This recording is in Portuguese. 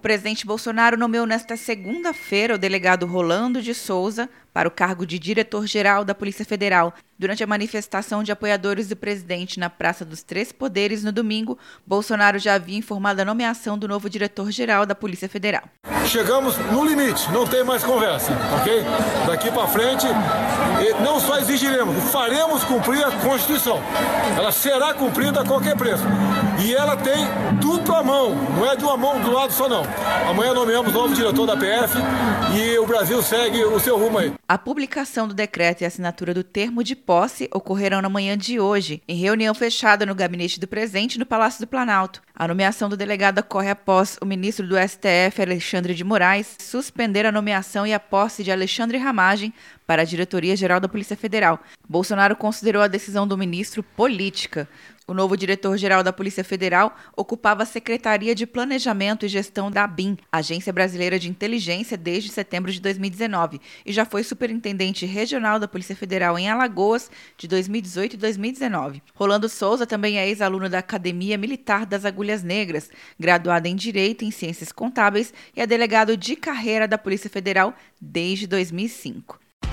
O presidente Bolsonaro nomeou nesta segunda-feira o delegado Rolando de Souza para o cargo de diretor-geral da Polícia Federal. Durante a manifestação de apoiadores do presidente na Praça dos Três Poderes no domingo, Bolsonaro já havia informado a nomeação do novo diretor-geral da Polícia Federal. Chegamos no limite, não tem mais conversa, ok? Daqui para frente, não só exigiremos, faremos cumprir a Constituição. Ela será cumprida a qualquer preço. E ela tem dupla mão, não é de uma mão do lado só não. Amanhã nomeamos novo diretor da PF e o Brasil segue o seu rumo aí. A publicação do decreto e a assinatura do termo de posse ocorrerão na manhã de hoje, em reunião fechada no gabinete do presidente no Palácio do Planalto. A nomeação do delegado ocorre após o ministro do STF, Alexandre de Moraes, suspender a nomeação e a posse de Alexandre Ramagem para a Diretoria-Geral da Polícia Federal. Bolsonaro considerou a decisão do ministro política. O novo diretor-geral da Polícia Federal ocupava a Secretaria de Planejamento e Gestão da ABIN, Agência Brasileira de Inteligência, desde setembro de 2019, e já foi superintendente regional da Polícia Federal em Alagoas de 2018 e 2019. Rolando Souza também é ex-aluno da Academia Militar das Agulhas Negras, graduado em Direito e em Ciências Contábeis e é delegado de carreira da Polícia Federal desde 2005.